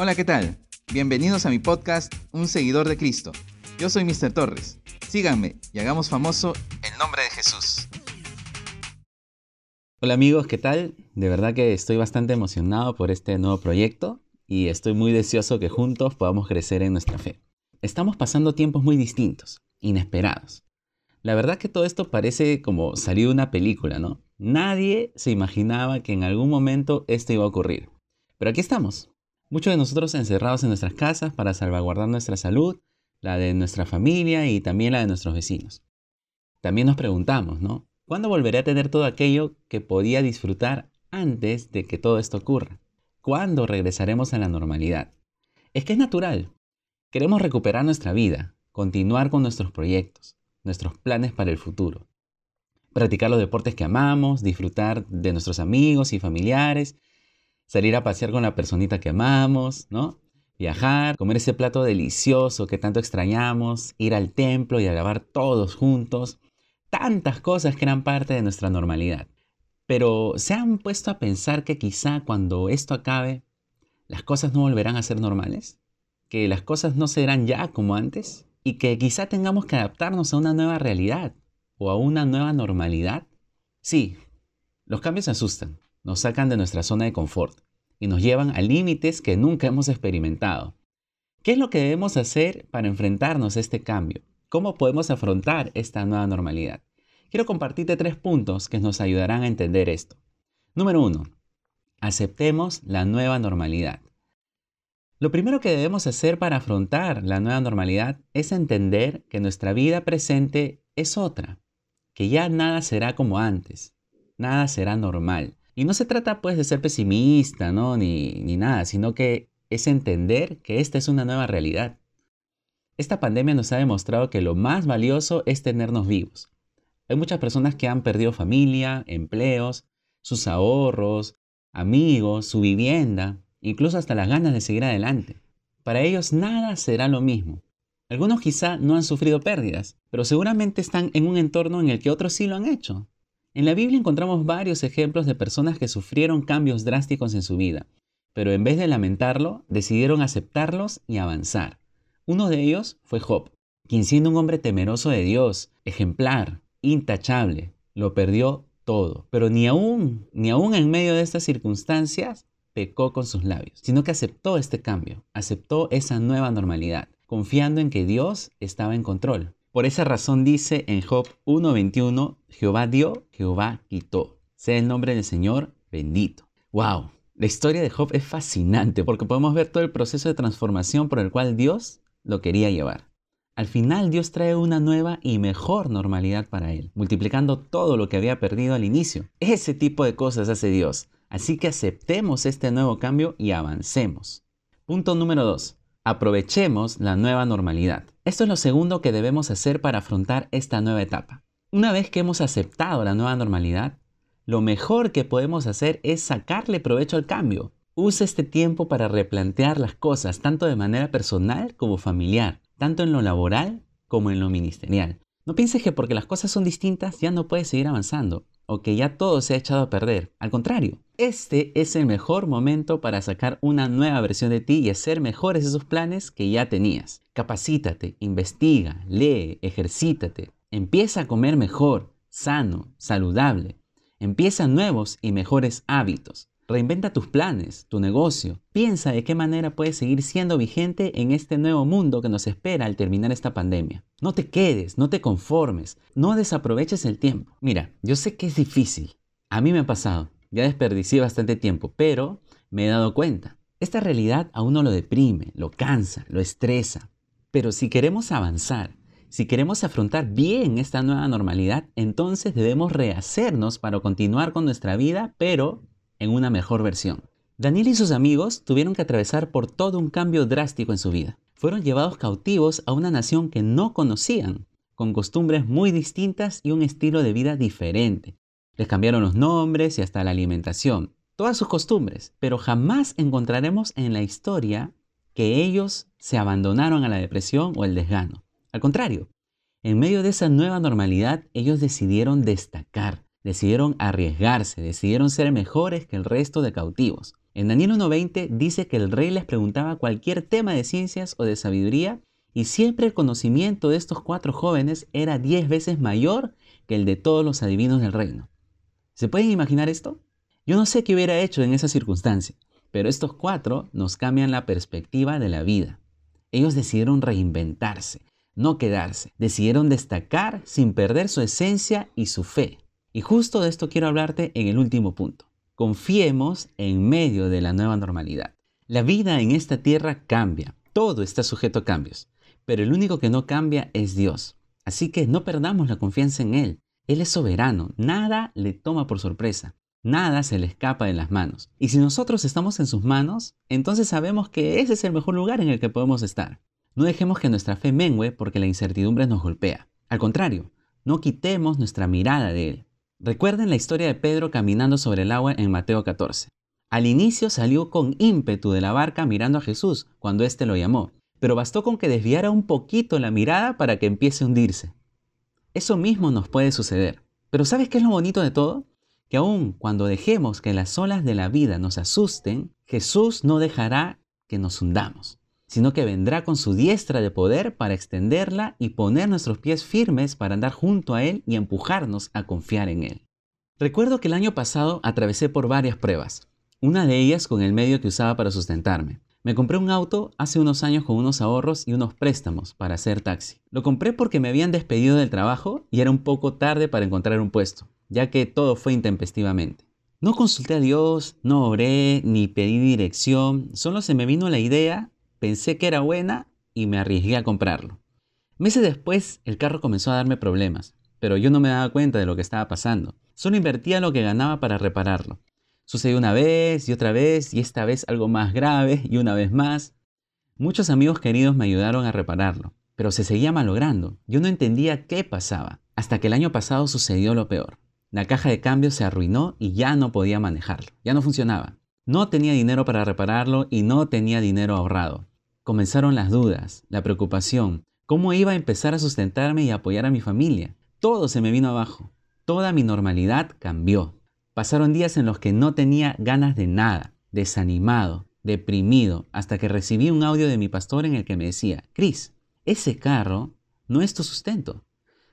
Hola, ¿qué tal? Bienvenidos a mi podcast Un seguidor de Cristo. Yo soy Mr. Torres. Síganme y hagamos famoso el nombre de Jesús. Hola amigos, ¿qué tal? De verdad que estoy bastante emocionado por este nuevo proyecto y estoy muy deseoso que juntos podamos crecer en nuestra fe. Estamos pasando tiempos muy distintos, inesperados. La verdad que todo esto parece como salir de una película, ¿no? Nadie se imaginaba que en algún momento esto iba a ocurrir. Pero aquí estamos, muchos de nosotros encerrados en nuestras casas para salvaguardar nuestra salud, la de nuestra familia y también la de nuestros vecinos. También nos preguntamos, ¿no? ¿Cuándo volveré a tener todo aquello que podía disfrutar antes de que todo esto ocurra? ¿Cuándo regresaremos a la normalidad? Es que es natural. Queremos recuperar nuestra vida, continuar con nuestros proyectos, nuestros planes para el futuro. Practicar los deportes que amamos, disfrutar de nuestros amigos y familiares, salir a pasear con la personita que amamos, ¿no? Viajar, comer ese plato delicioso que tanto extrañamos, ir al templo y alabar todos juntos, tantas cosas que eran parte de nuestra normalidad. Pero ¿se han puesto a pensar que quizá cuando esto acabe, las cosas no volverán a ser normales? ¿Que las cosas no serán ya como antes? ¿Y que quizá tengamos que adaptarnos a una nueva realidad o a una nueva normalidad? Sí, los cambios asustan, nos sacan de nuestra zona de confort y nos llevan a límites que nunca hemos experimentado. ¿Qué es lo que debemos hacer para enfrentarnos a este cambio? ¿Cómo podemos afrontar esta nueva normalidad? Quiero compartirte tres puntos que nos ayudarán a entender esto. Número uno, aceptemos la nueva normalidad. Lo primero que debemos hacer para afrontar la nueva normalidad es entender que nuestra vida presente es otra, que ya nada será como antes, nada será normal. Y no se trata pues de ser pesimista, ¿no? Ni, ni nada, sino que es entender que esta es una nueva realidad. Esta pandemia nos ha demostrado que lo más valioso es tenernos vivos. Hay muchas personas que han perdido familia, empleos, sus ahorros, amigos, su vivienda, incluso hasta las ganas de seguir adelante. Para ellos nada será lo mismo. Algunos quizá no han sufrido pérdidas, pero seguramente están en un entorno en el que otros sí lo han hecho. En la Biblia encontramos varios ejemplos de personas que sufrieron cambios drásticos en su vida, pero en vez de lamentarlo, decidieron aceptarlos y avanzar. Uno de ellos fue Job, quien siendo un hombre temeroso de Dios, ejemplar, intachable, lo perdió todo. Pero ni aún, ni aún en medio de estas circunstancias, pecó con sus labios, sino que aceptó este cambio, aceptó esa nueva normalidad, confiando en que Dios estaba en control. Por esa razón dice en Job 1.21, Jehová dio, Jehová quitó. Sea el nombre del Señor bendito. ¡Wow! La historia de Job es fascinante porque podemos ver todo el proceso de transformación por el cual Dios lo quería llevar. Al final Dios trae una nueva y mejor normalidad para él, multiplicando todo lo que había perdido al inicio. Ese tipo de cosas hace Dios. Así que aceptemos este nuevo cambio y avancemos. Punto número 2. Aprovechemos la nueva normalidad. Esto es lo segundo que debemos hacer para afrontar esta nueva etapa. Una vez que hemos aceptado la nueva normalidad, lo mejor que podemos hacer es sacarle provecho al cambio. Usa este tiempo para replantear las cosas, tanto de manera personal como familiar, tanto en lo laboral como en lo ministerial. No pienses que porque las cosas son distintas ya no puedes seguir avanzando o que ya todo se ha echado a perder. Al contrario, este es el mejor momento para sacar una nueva versión de ti y hacer mejores esos planes que ya tenías. Capacítate, investiga, lee, ejercítate. Empieza a comer mejor, sano, saludable. Empieza nuevos y mejores hábitos. Reinventa tus planes, tu negocio. Piensa de qué manera puedes seguir siendo vigente en este nuevo mundo que nos espera al terminar esta pandemia. No te quedes, no te conformes, no desaproveches el tiempo. Mira, yo sé que es difícil. A mí me ha pasado. Ya desperdicié bastante tiempo, pero me he dado cuenta. Esta realidad a uno lo deprime, lo cansa, lo estresa. Pero si queremos avanzar, si queremos afrontar bien esta nueva normalidad, entonces debemos rehacernos para continuar con nuestra vida, pero en una mejor versión. Daniel y sus amigos tuvieron que atravesar por todo un cambio drástico en su vida. Fueron llevados cautivos a una nación que no conocían, con costumbres muy distintas y un estilo de vida diferente. Les cambiaron los nombres y hasta la alimentación, todas sus costumbres, pero jamás encontraremos en la historia que ellos se abandonaron a la depresión o el desgano. Al contrario, en medio de esa nueva normalidad, ellos decidieron destacar, decidieron arriesgarse, decidieron ser mejores que el resto de cautivos. En Daniel 1.20 dice que el rey les preguntaba cualquier tema de ciencias o de sabiduría y siempre el conocimiento de estos cuatro jóvenes era diez veces mayor que el de todos los adivinos del reino. ¿Se pueden imaginar esto? Yo no sé qué hubiera hecho en esa circunstancia, pero estos cuatro nos cambian la perspectiva de la vida. Ellos decidieron reinventarse, no quedarse, decidieron destacar sin perder su esencia y su fe. Y justo de esto quiero hablarte en el último punto. Confiemos en medio de la nueva normalidad. La vida en esta tierra cambia, todo está sujeto a cambios, pero el único que no cambia es Dios. Así que no perdamos la confianza en Él. Él es soberano, nada le toma por sorpresa, nada se le escapa de las manos. Y si nosotros estamos en sus manos, entonces sabemos que ese es el mejor lugar en el que podemos estar. No dejemos que nuestra fe mengue porque la incertidumbre nos golpea. Al contrario, no quitemos nuestra mirada de Él. Recuerden la historia de Pedro caminando sobre el agua en Mateo 14. Al inicio salió con ímpetu de la barca mirando a Jesús cuando éste lo llamó, pero bastó con que desviara un poquito la mirada para que empiece a hundirse. Eso mismo nos puede suceder. Pero ¿sabes qué es lo bonito de todo? Que aun cuando dejemos que las olas de la vida nos asusten, Jesús no dejará que nos hundamos, sino que vendrá con su diestra de poder para extenderla y poner nuestros pies firmes para andar junto a Él y empujarnos a confiar en Él. Recuerdo que el año pasado atravesé por varias pruebas, una de ellas con el medio que usaba para sustentarme. Me compré un auto hace unos años con unos ahorros y unos préstamos para hacer taxi. Lo compré porque me habían despedido del trabajo y era un poco tarde para encontrar un puesto, ya que todo fue intempestivamente. No consulté a Dios, no oré, ni pedí dirección, solo se me vino la idea, pensé que era buena y me arriesgué a comprarlo. Meses después el carro comenzó a darme problemas, pero yo no me daba cuenta de lo que estaba pasando. Solo invertía lo que ganaba para repararlo. Sucedió una vez y otra vez y esta vez algo más grave y una vez más. Muchos amigos queridos me ayudaron a repararlo, pero se seguía malogrando. Yo no entendía qué pasaba, hasta que el año pasado sucedió lo peor. La caja de cambio se arruinó y ya no podía manejarlo, ya no funcionaba. No tenía dinero para repararlo y no tenía dinero ahorrado. Comenzaron las dudas, la preocupación, cómo iba a empezar a sustentarme y apoyar a mi familia. Todo se me vino abajo. Toda mi normalidad cambió. Pasaron días en los que no tenía ganas de nada, desanimado, deprimido, hasta que recibí un audio de mi pastor en el que me decía, Cris, ese carro no es tu sustento.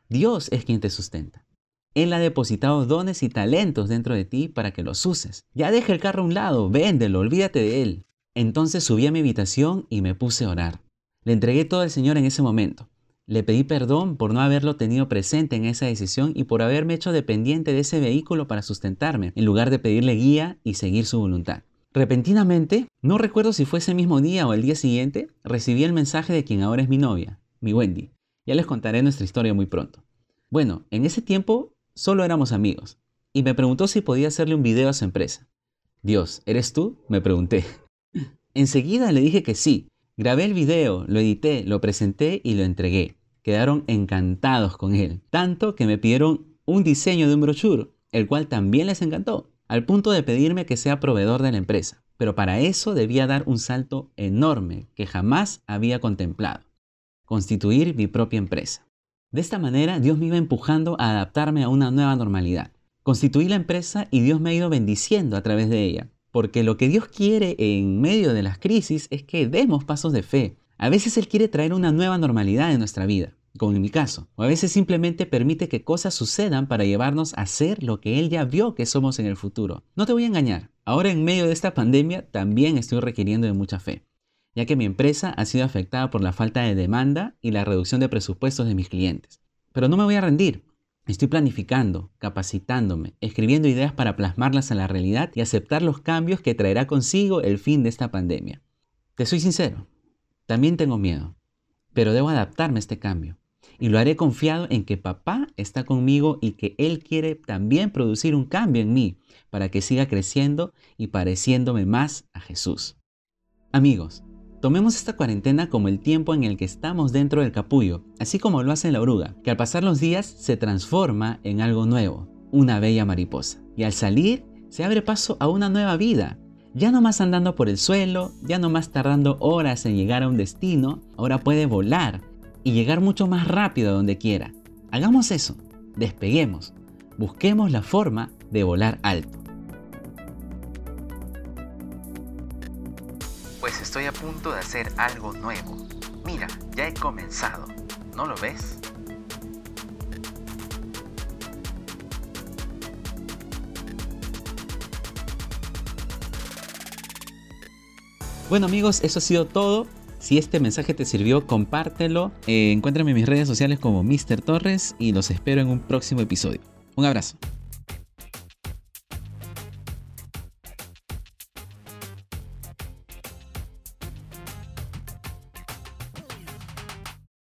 Dios es quien te sustenta. Él ha depositado dones y talentos dentro de ti para que los uses. Ya deja el carro a un lado, véndelo, olvídate de él. Entonces subí a mi habitación y me puse a orar. Le entregué todo al Señor en ese momento. Le pedí perdón por no haberlo tenido presente en esa decisión y por haberme hecho dependiente de ese vehículo para sustentarme, en lugar de pedirle guía y seguir su voluntad. Repentinamente, no recuerdo si fue ese mismo día o el día siguiente, recibí el mensaje de quien ahora es mi novia, mi Wendy. Ya les contaré nuestra historia muy pronto. Bueno, en ese tiempo solo éramos amigos, y me preguntó si podía hacerle un video a su empresa. Dios, ¿eres tú? me pregunté. Enseguida le dije que sí, Grabé el video, lo edité, lo presenté y lo entregué. Quedaron encantados con él, tanto que me pidieron un diseño de un brochure, el cual también les encantó, al punto de pedirme que sea proveedor de la empresa. Pero para eso debía dar un salto enorme que jamás había contemplado, constituir mi propia empresa. De esta manera Dios me iba empujando a adaptarme a una nueva normalidad. Constituí la empresa y Dios me ha ido bendiciendo a través de ella. Porque lo que Dios quiere en medio de las crisis es que demos pasos de fe. A veces Él quiere traer una nueva normalidad en nuestra vida, como en mi caso. O a veces simplemente permite que cosas sucedan para llevarnos a ser lo que Él ya vio que somos en el futuro. No te voy a engañar. Ahora en medio de esta pandemia también estoy requiriendo de mucha fe, ya que mi empresa ha sido afectada por la falta de demanda y la reducción de presupuestos de mis clientes. Pero no me voy a rendir. Estoy planificando, capacitándome, escribiendo ideas para plasmarlas a la realidad y aceptar los cambios que traerá consigo el fin de esta pandemia. Te soy sincero, también tengo miedo, pero debo adaptarme a este cambio. Y lo haré confiado en que papá está conmigo y que él quiere también producir un cambio en mí para que siga creciendo y pareciéndome más a Jesús. Amigos, Tomemos esta cuarentena como el tiempo en el que estamos dentro del capullo, así como lo hace la oruga, que al pasar los días se transforma en algo nuevo, una bella mariposa. Y al salir, se abre paso a una nueva vida. Ya no más andando por el suelo, ya no más tardando horas en llegar a un destino, ahora puede volar y llegar mucho más rápido a donde quiera. Hagamos eso, despeguemos, busquemos la forma de volar alto. Estoy a punto de hacer algo nuevo. Mira, ya he comenzado. ¿No lo ves? Bueno amigos, eso ha sido todo. Si este mensaje te sirvió, compártelo. Eh, encuéntrame en mis redes sociales como Mr. Torres y los espero en un próximo episodio. Un abrazo.